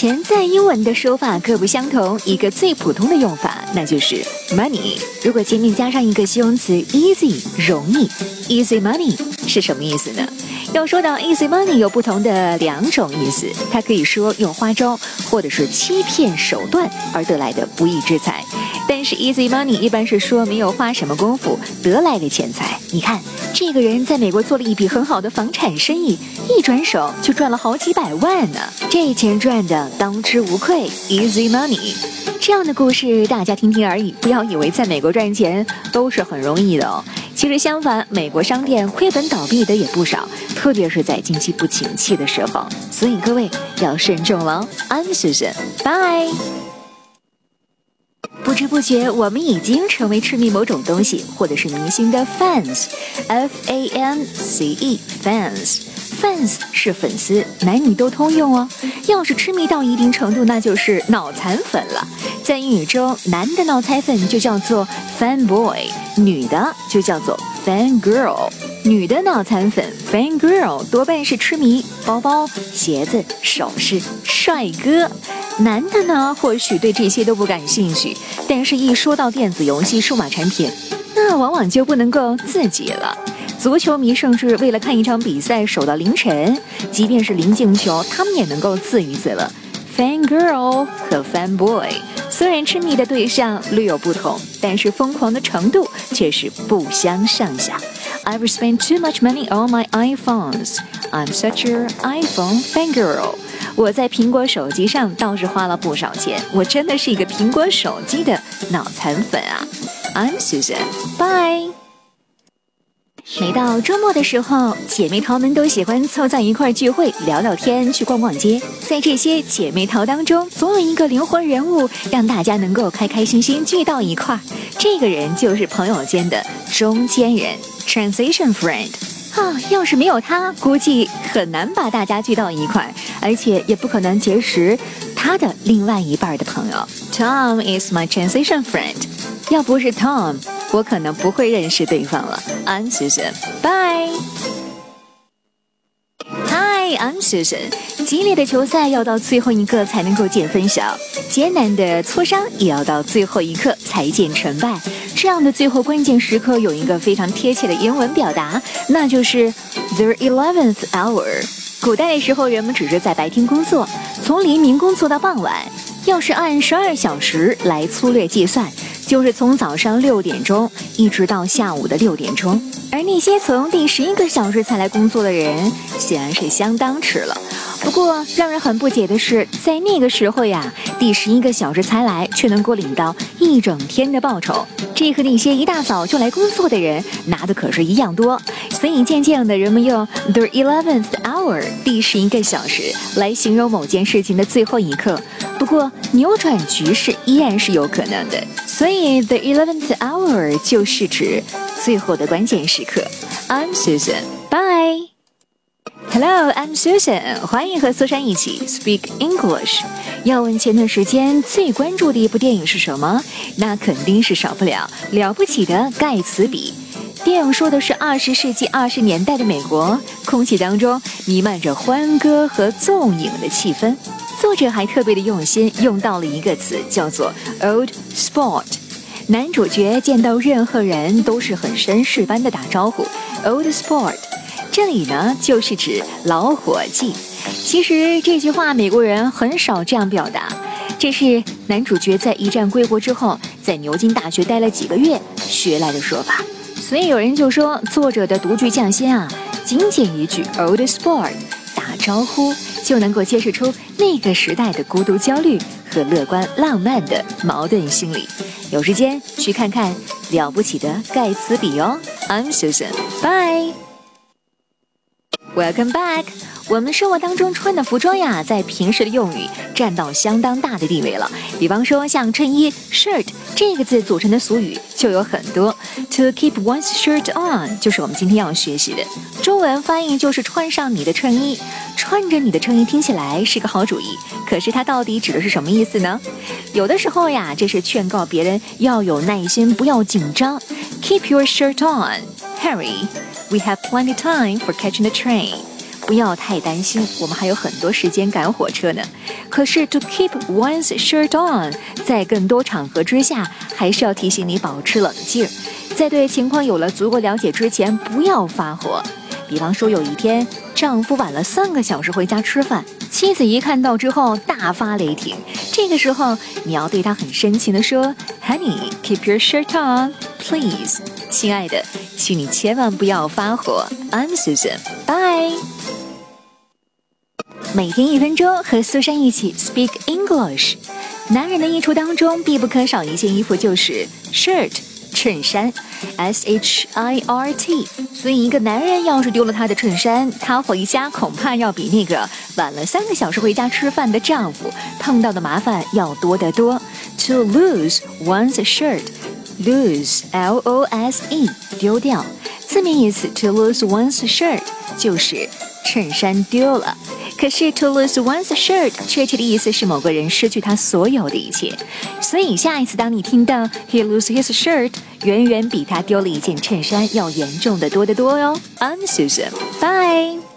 钱在英文的说法各不相同，一个最普通的用法那就是 money。如果前面加上一个形容词 easy，容易，easy money 是什么意思呢？要说到 easy money，有不同的两种意思，它可以说用花招或者是欺骗手段而得来的不义之财。但是 easy money 一般是说没有花什么功夫得来的钱财。你看，这个人在美国做了一笔很好的房产生意，一转手就赚了好几百万呢。这钱赚的当之无愧，easy money。这样的故事大家听听而已，不要以为在美国赚钱都是很容易的哦。其实相反，美国商店亏本倒闭的也不少，特别是在经济不景气的时候。所以各位要慎重了。I'm Susan，bye。不知不觉，我们已经成为痴迷某种东西或者是明星的 fans，f a n c e，fans，fans 是粉丝，男女都通用哦。要是痴迷到一定程度，那就是脑残粉了。在英语中，男的脑残粉就叫做 fan boy，女的就叫做 fan girl。女的脑残粉 fan girl 多半是痴迷包包、鞋子、首饰、帅哥。男的呢，或许对这些都不感兴趣，但是一说到电子游戏、数码产品，那往往就不能够自己了。足球迷甚至为了看一场比赛守到凌晨，即便是零进球，他们也能够自娱自乐。Fan girl 和 fan boy 虽然痴迷的对象略有不同，但是疯狂的程度却是不相上下。I've spent too much money on my iPhones. I'm such an iPhone fan girl. 我在苹果手机上倒是花了不少钱，我真的是一个苹果手机的脑残粉啊！I'm Susan，Bye。每到周末的时候，姐妹淘们都喜欢凑在一块聚会，聊聊天，去逛逛街。在这些姐妹淘当中，总有一个灵魂人物，让大家能够开开心心聚到一块儿。这个人就是朋友间的中间人，Transition Friend。啊，要是没有他，估计很难把大家聚到一块儿，而且也不可能结识他的另外一半的朋友。Tom is my transition friend。要不是 Tom，我可能不会认识对方了。I'm Susan。Bye。Hi, I'm Susan。激烈的球赛要到最后一刻才能够见分晓，艰难的磋商也要到最后一刻才见成败。这样的最后关键时刻有一个非常贴切的英文表达，那就是 the eleventh hour。古代的时候，人们只是在白天工作，从黎明工作到傍晚。要是按十二小时来粗略计算，就是从早上六点钟一直到下午的六点钟。而那些从第十一个小时才来工作的人，显然是相当迟了。不过，让人很不解的是，在那个时候呀，第十一个小时才来，却能够领到一整天的报酬，这和那些一大早就来工作的人拿的可是一样多。所以，渐渐的，人们用 the eleventh hour 第十一个小时来形容某件事情的最后一刻。不过，扭转局势依然是有可能的。所以，the eleventh hour 就是指最后的关键时刻。I'm Susan. Bye. Hello, I'm Susan. 欢迎和苏珊一起 speak English. 要问前段时间最关注的一部电影是什么？那肯定是少不了《了不起的盖茨比》。电影说的是二十世纪二十年代的美国，空气当中弥漫着欢歌和纵饮的气氛。作者还特别的用心，用到了一个词，叫做 old sport。男主角见到任何人都是很绅士般的打招呼，old sport。这里呢，就是指老伙计。其实这句话美国人很少这样表达，这是男主角在一战归国之后，在牛津大学待了几个月学来的说法。所以有人就说，作者的独具匠心啊，仅仅一句 old sport 打招呼，就能够揭示出那个时代的孤独、焦虑和乐观、浪漫的矛盾心理。有时间去看看了不起的盖茨比哦。I'm Susan，Bye。Welcome back。我们生活当中穿的服装呀，在平时的用语占到相当大的地位了。比方说，像衬衣 shirt 这个字组成的俗语就有很多。To keep one's shirt on 就是我们今天要学习的中文翻译，就是穿上你的衬衣。穿着你的衬衣听起来是个好主意，可是它到底指的是什么意思呢？有的时候呀，这是劝告别人要有耐心，不要紧张。Keep your shirt on, Harry. We have plenty time for catching the train. 不要太担心，我们还有很多时间赶火车呢。可是 to keep one's shirt on，在更多场合之下，还是要提醒你保持冷静，在对情况有了足够了解之前，不要发火。比方说，有一天丈夫晚了三个小时回家吃饭，妻子一看到之后大发雷霆。这个时候，你要对他很深情地说：“Honey，keep your shirt on, please。”亲爱的，请你千万不要发火。I'm Susan。Bye 每天一分钟，和苏珊一起 speak English。男人的衣橱当中必不可少一件衣服就是 shirt，衬衫。S H I R T，所以一个男人要是丢了他的衬衫，他回家恐怕要比那个晚了三个小时回家吃饭的丈夫碰到的麻烦要多得多。To lose one's shirt，lose L O S E，丢掉。字面意思，to lose one's shirt 就是衬衫丢了。可是 to lose one's shirt 确切的意思是某个人失去他所有的一切。所以下一次当你听到 he lose his shirt，远远比他丢了一件衬衫要严重的多得多哟。I'm Susan，bye。